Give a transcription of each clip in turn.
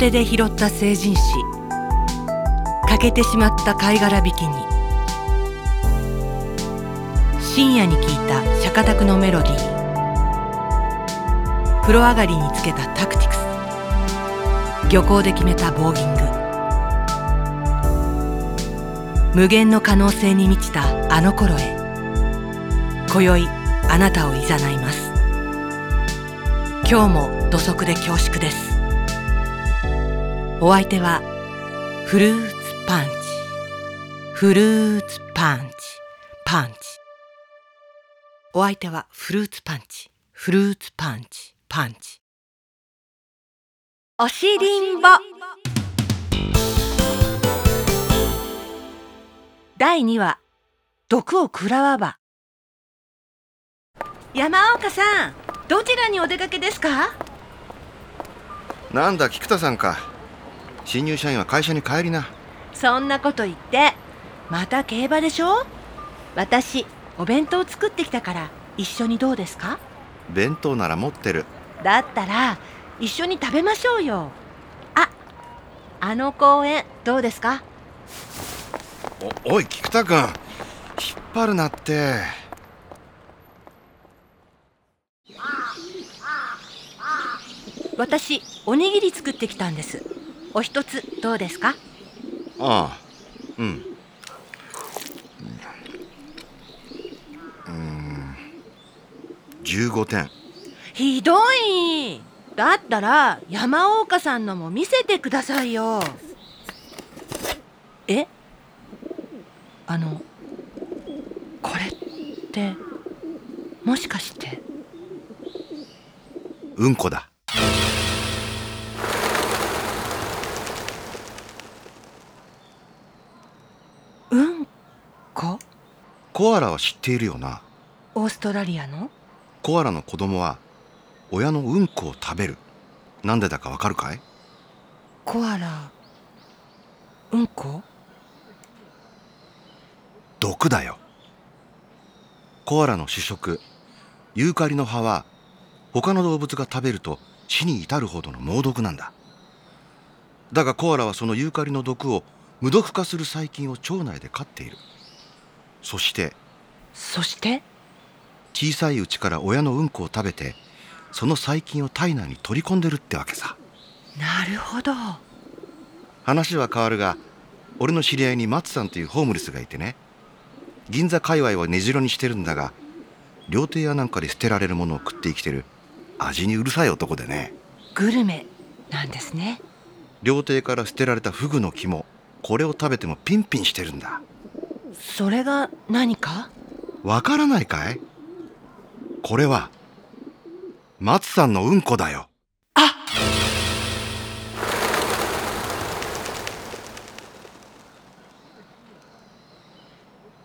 手で拾った成人史欠けてしまった貝殻引きに。深夜に聞いた釈迦宅のメロディー。風呂上がりにつけたタクティクス。漁港で決めたボーギング。無限の可能性に満ちたあの頃へ。今宵あなたをいざないます。今日も土足で恐縮です。お相手はフルーツパンチ。フルーツパンチ。パンチ。お相手はフルーツパンチ。フルーツパンチ。パンチ。おしりんぼ。第2話。毒を食らわば。山岡さんどちらにお出かけですか？なんだ菊田さんか新入社員は会社に帰りな。そんなこと言ってまた競馬でしょ？私お弁当作ってきたから一緒にどうですか？弁当なら持ってる。だったら一緒に食べましょうよ。ああの公園どうですか？おおい菊田君。引っ張るなって。私おにぎり作ってきたんですお一つどうですか？ああうん。うん。15点ひどい。だったら山岡さんのも見せてくださいよ。え？あのこれってもしかして。うんこだコアラは知っているよな。オーストラリアの？コアラの子供は親のうんこを食べる。なんでだかわかるかい？コアラうんこ？毒だよ。コアラの主食ユーカリの葉は他の動物が食べると死に至るほどの猛毒なんだ。だがコアラはそのユーカリの毒を無毒化する細菌を腸内で飼っているそしてそして？小さいうちから親のうんこを食べてその細菌を体内に取り込んでるってわけさ。なるほど。話は変わるが俺の知り合いに松さんというホームレスがいてね銀座界隈を根城にしてるんだが料亭やなんかで捨てられるものを食って生きてる味にうるさい男でね。グルメなんですね。料亭から捨てられたフグの肝これを食べてもピンピンしてるんだそれが何か？わからないかい？これは松さんのうんこだよ。あ！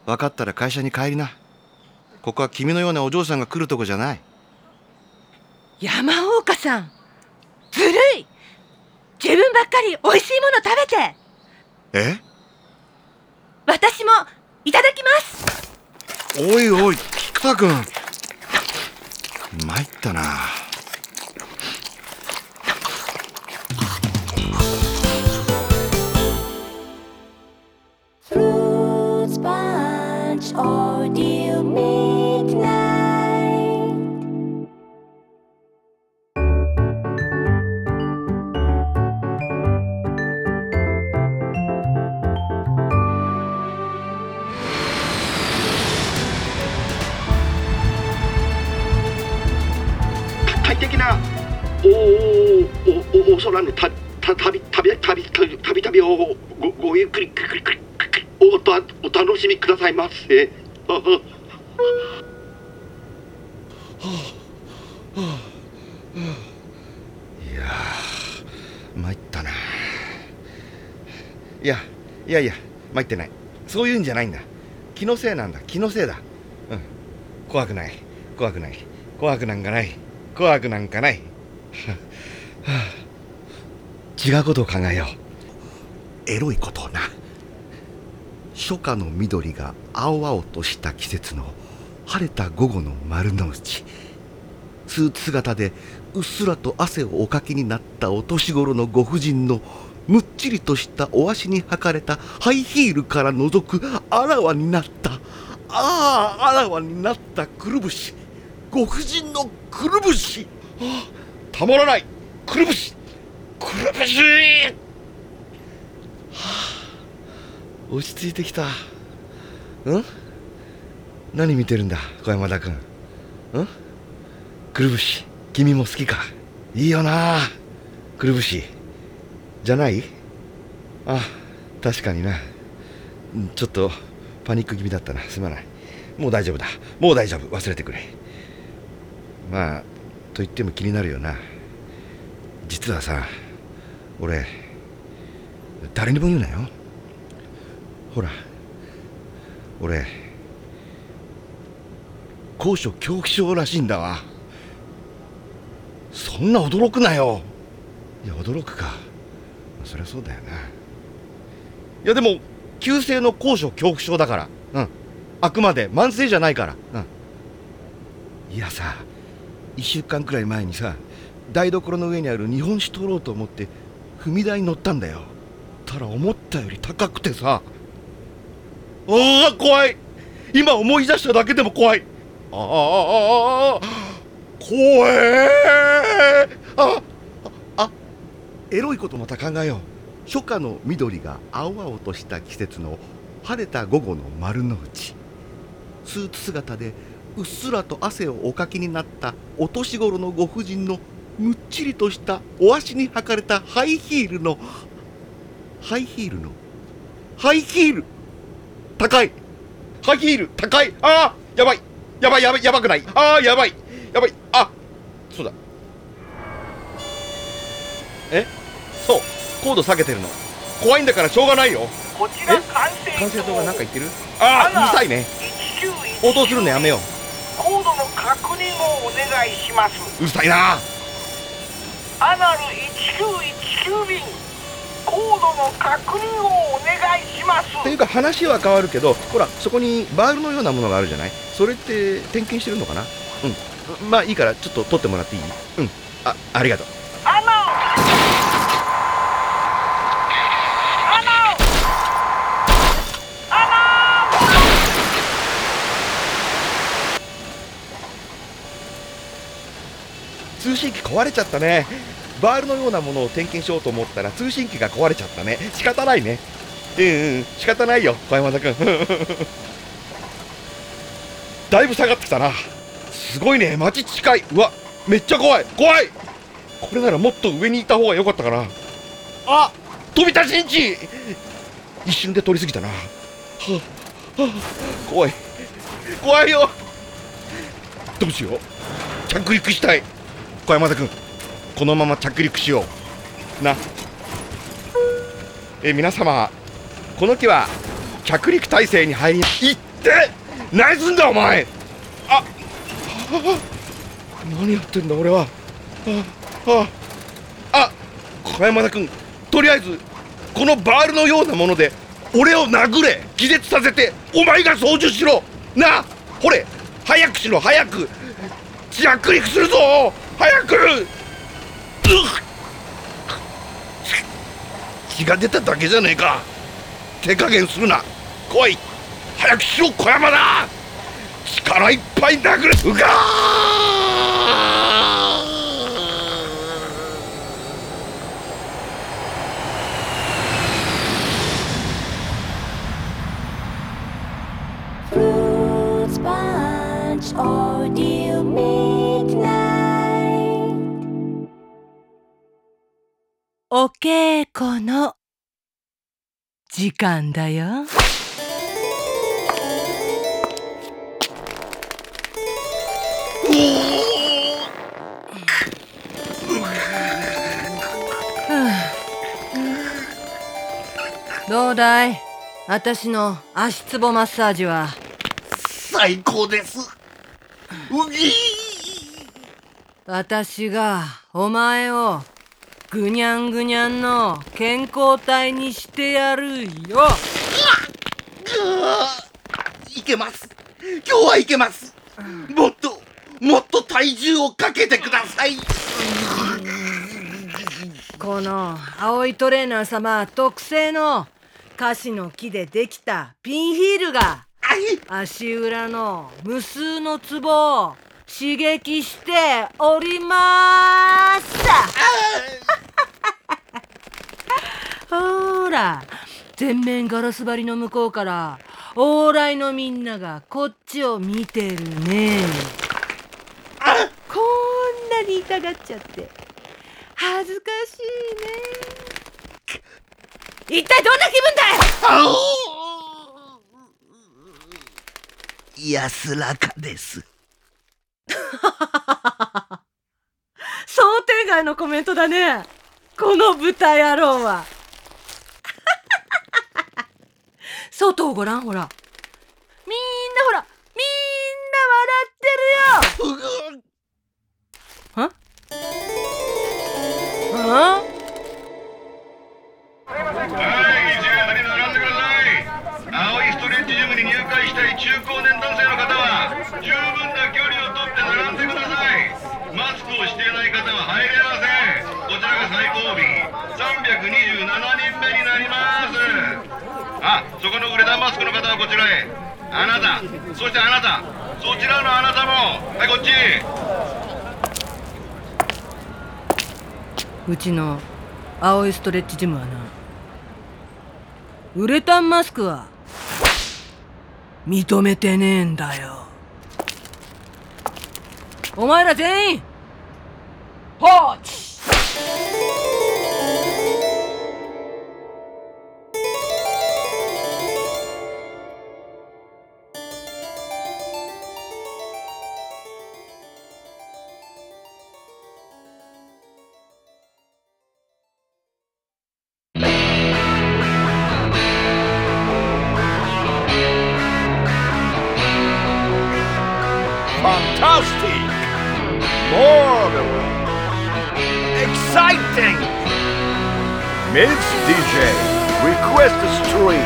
分かったら会社に帰りな。ここは君のようなお嬢さんが来るとこじゃない。山岡さんずるい！自分ばっかり美味しいもの食べて！え？私もいただきます。おいおい菊田君。参ったな「フルーツパンチオーディオミー」おおおお空のたびた旅旅旅旅旅旅をごごゆっくりくくりくくくりおたお楽しみくださいませ。いや参ったな。いやいやいや参ってない。そういうんじゃないんだ。気のせいなんだ。気のせいだ。うん。怖くない。怖くない。怖くなんかない。怖くなんかない。は あ違うことを考えよう。エロいことをな。初夏の緑が青々とした季節の晴れた午後の丸の内。スーツ姿でうっすらと汗をおかきになったお年頃のご婦人のむっちりとしたお足に履かれたハイヒールから覗くあらわになった。あああらわになったくるぶし。ご婦人のくるぶし、はあ、たまらない。くるぶし。くるぶし、はあ、落ち着いてきた。うん？何見てるんだ小山田君。うん？くるぶし。君も好きか。いいよな。くるぶし。じゃない？あ確かにな。ちょっとパニック気味だったな。すまない。もう大丈夫だ。もう大丈夫。忘れてくれ。まあと言っても気になるよな。実はさ俺誰にも言うなよ。ほら俺高所恐怖症らしいんだわ。そんな驚くなよ。いや驚くか。そりゃそうだよな。いやでも急性の高所恐怖症だから。うん。あくまで慢性じゃないから。うん。いやさ1週間くらい前にさ台所の上にある日本酒取ろうと思って踏み台に乗ったんだよ。たら思ったより高くてさ。ああ怖い。今思い出しただけでも怖い。ああ怖えああ。エロいことまた考えよう。初夏の緑が青々とした季節の晴れた午後の丸の内。スーツ姿でうっすらと汗をおかきになったお年頃のご婦人のむっちりとしたお足に履かれたハイヒールのハイヒールの？ハイヒール。高い。ハイヒール。高い。ああやばい。やばいやばいやばくない。ああやばい。やばい。あそうだ。え？そう。高度下げてるの。怖いんだからしょうがないよ。こちらえ？管管制制塔が何か言ってる？ああうるさいね。応答するのやめよコードの確認をお願いします。ううるさいなアナル1919便高度の確認をお願いします。っていうか話は変わるけどほらそこにバールのようなものがあるじゃない？それって点検してるのかな？うん。まあいいからちょっと取ってもらっていい？うん。あありがとうアナアナ通信機壊れちゃったね。バールのようなものを点検しようと思ったら通信機が壊れちゃったね。仕方ないね。うんうん仕方ないよ小山田君 だいぶ下がってきたな。すごいね。街近い。うわめっちゃ怖い。怖い。これならもっと上にいた方が良かったかな。あ飛び出しんち一瞬で通り過ぎたな。はあはあ怖い。怖いよ。どうしよう。着陸したい。小山田君このまま着陸しよう。な。え皆様この機は着陸態勢に入りいって何すんだお前。ああ何やってんだ俺は。あああ小山田君とりあえずこのバールのようなもので俺を殴れ。気絶させてお前が操縦しろ。なあほれ。早くしろ早く。着陸するぞ。早く!血が出ただけじゃねえか。手加減するな。来い。早くしろ小山だ!力いっぱい殴れ。うがー!お稽古の時間だよ。どうだい？私の足つぼマッサージは？最高です。うぎー。私がお前をぐにゃんぐにゃんの健康体にしてやるよ。いけます。今日はいけます。もっともっと体重をかけてください。この青いトレーナー様特製のカシの木でできたピンヒールが足裏の無数のツボを刺激しておりますほら全面ガラス張りの向こうから往来のみんながこっちを見てるね。こんなに痛がっちゃって恥ずかしいね。一体どんな気分だい？安らかです。想定外のコメントだね。この豚野郎は外をご覧ほら。ちの青いストレッチジムはなウレタンマスクは認めてねえんだよお前ら全員放置 DJ Request Stream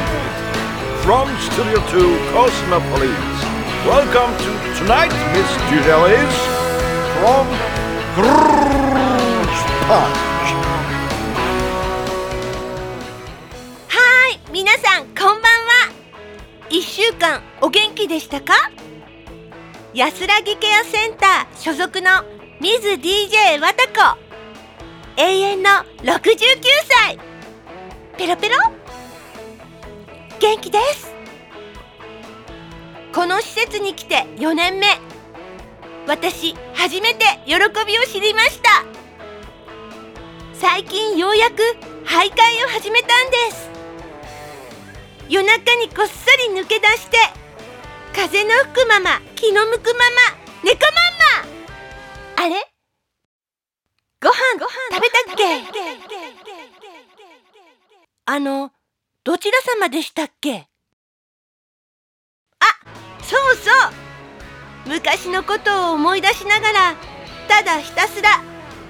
From Studio 2 Cosmopolis Welcome to tonight, Miss DJ is From Grrrr Punch はーい皆さんこんばんは1週間お元気でしたか安らぎケアセンター所属のミズ DJ わたこ永遠の69歳ペロペロ。元気です。この施設に来て4年目。私初めて喜びを知りました。最近ようやく徘徊を始めたんです。夜中にこっそり抜け出して風の吹くまま気の向くまま猫まんま。あれ？ご飯ご飯食べたっけ？あのどちら様でしたっけ？あそうそう。昔のことを思い出しながらただひたすら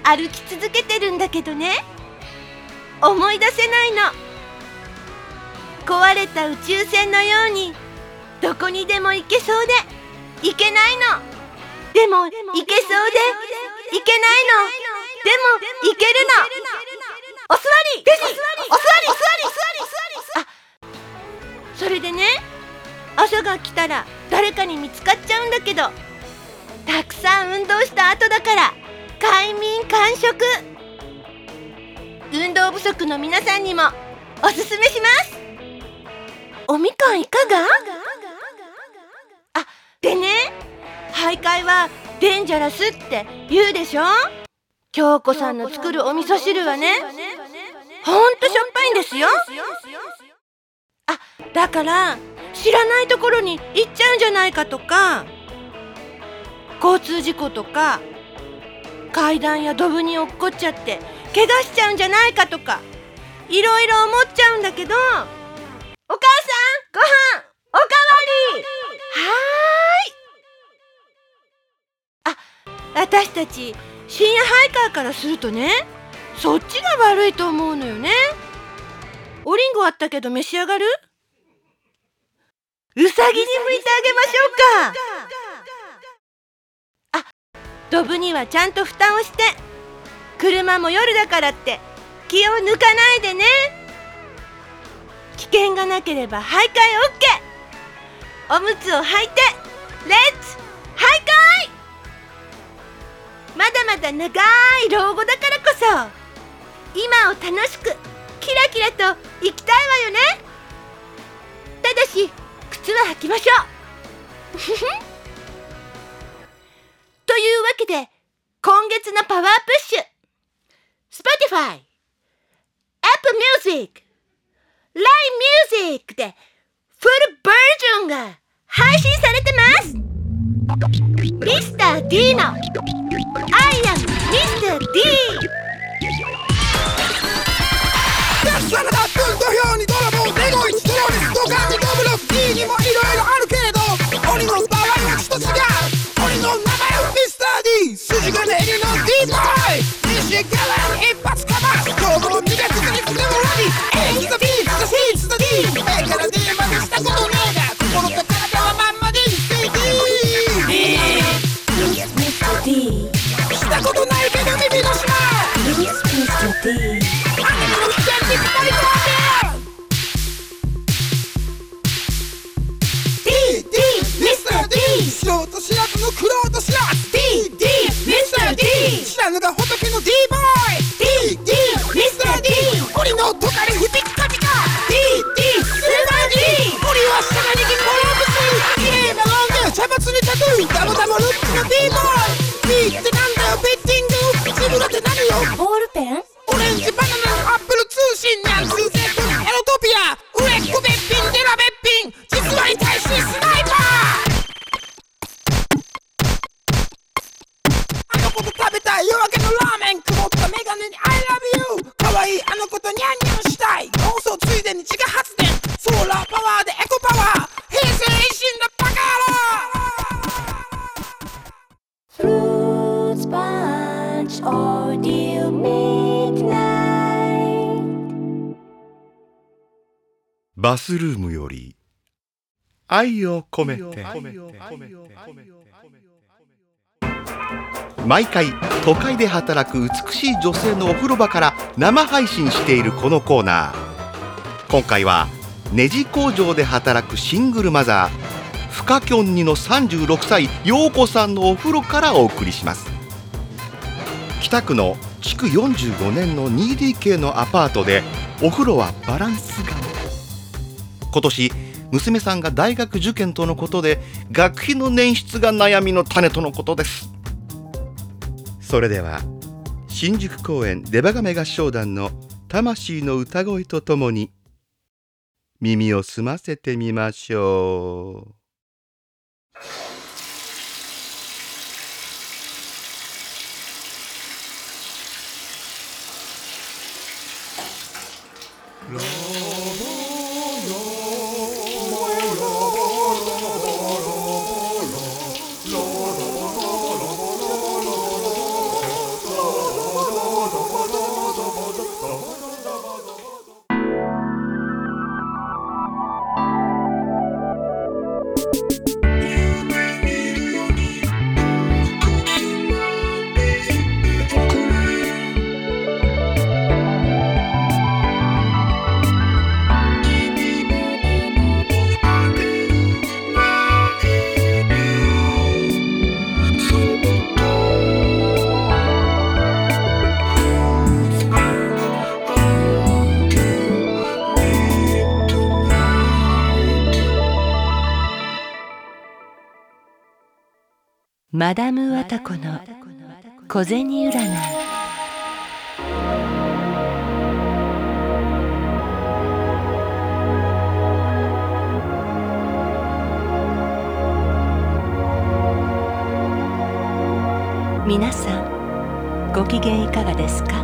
歩き続けてるんだけどね。思い出せないの。壊れた宇宙船のようにどこにでも行けそうで行けないの。でも行けそうで行けないの。でも行ける朝が来たら誰かに見つかっちゃうんだけどたくさん運動した後だから快眠完食。運動不足の皆さんにもおすすめします。おみかんいかが？あでね徘徊はデンジャラスって言うでしょ？京子さんの作るお味噌汁はねほんとしょっぱいんですよ。あだから知らないところに行っちゃうんじゃないかとか交通事故とか階段やドブに落っこっちゃって怪我しちゃうんじゃないかとかいろいろ思っちゃうんだけどお母さんご飯おかわり。はーい。あ私たち深夜ハイカーからするとねそっちが悪いと思うのよね。おりんごあったけど召し上がる？うさぎに剥いてあげましょうか。あドブにはちゃんと蓋をして。車も夜だからって気を抜かないでね。危険がなければ徘徊 OK おむつを履いてレッツ徘徊。まだまだ長い老後だからこそ今を楽しくキラキラと生きたいわよね。ただし靴は履きましょう。というわけで今月のパワープッシュ。Spotify Apple Music LINE Music でフルバージョンが配信されてます。ミスター D の I am Mr. D 土俵に Punch Audio Midnight. バスルームより愛を込めて。毎回都会で働く美しい女性のお風呂場から生配信しているこのコーナー。今回はネジ工場で働くシングルマザーフカキョン2の36歳陽子さんのお風呂からお送りします。北区の築45年の 2DK のアパートでお風呂はバランスが。今年娘さんが大学受験とのことで学費の捻出が悩みの種とのことです。それでは新宿公園デバガメ合唱団の魂の歌声とともに耳を澄ませてみましょう。Lord. マダム・ワタコの小銭占い。皆さんご機嫌いかがですか？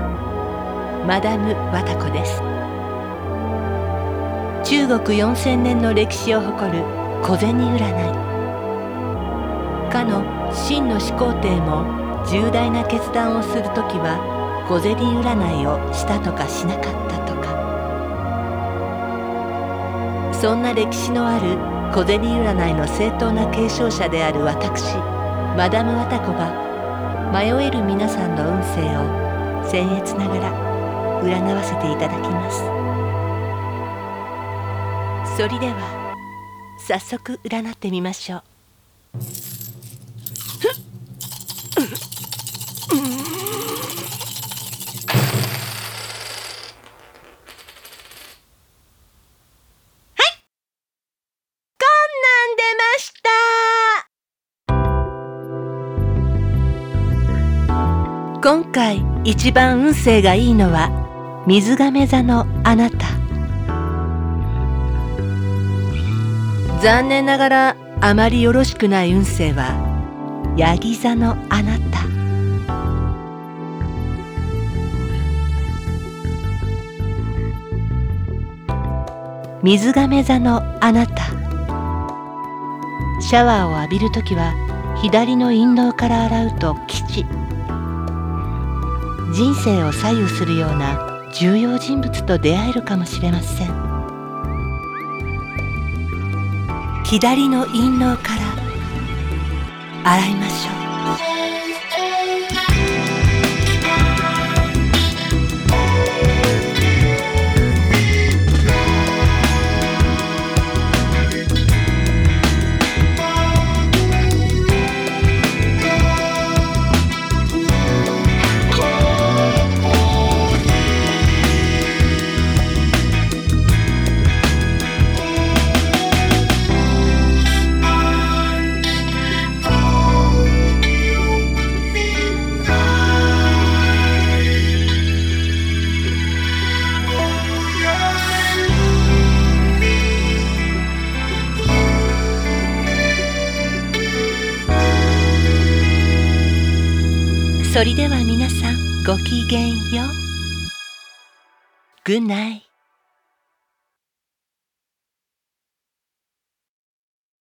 マダム・ワタコです。中国4000年の歴史を誇る小銭占い。かの秦の始皇帝も重大な決断をするときは小銭占いをしたとかしなかったとか。そんな歴史のある小銭占いの正当な継承者である私マダム・ワタコが迷える皆さんの運勢を僭越ながら占わせていただきます。それでは早速占ってみましょう。一番運勢がいいのは水亀座のあなた。残念ながらあまりよろしくない運勢はヤギ座のあなた。水亀座のあなた。シャワーを浴びるときは左の陰道から洗うと吉。人生を左右するような重要人物と出会えるかもしれません。左の陰謀から洗いましょう。それでは皆さんごきげんよう。Good night.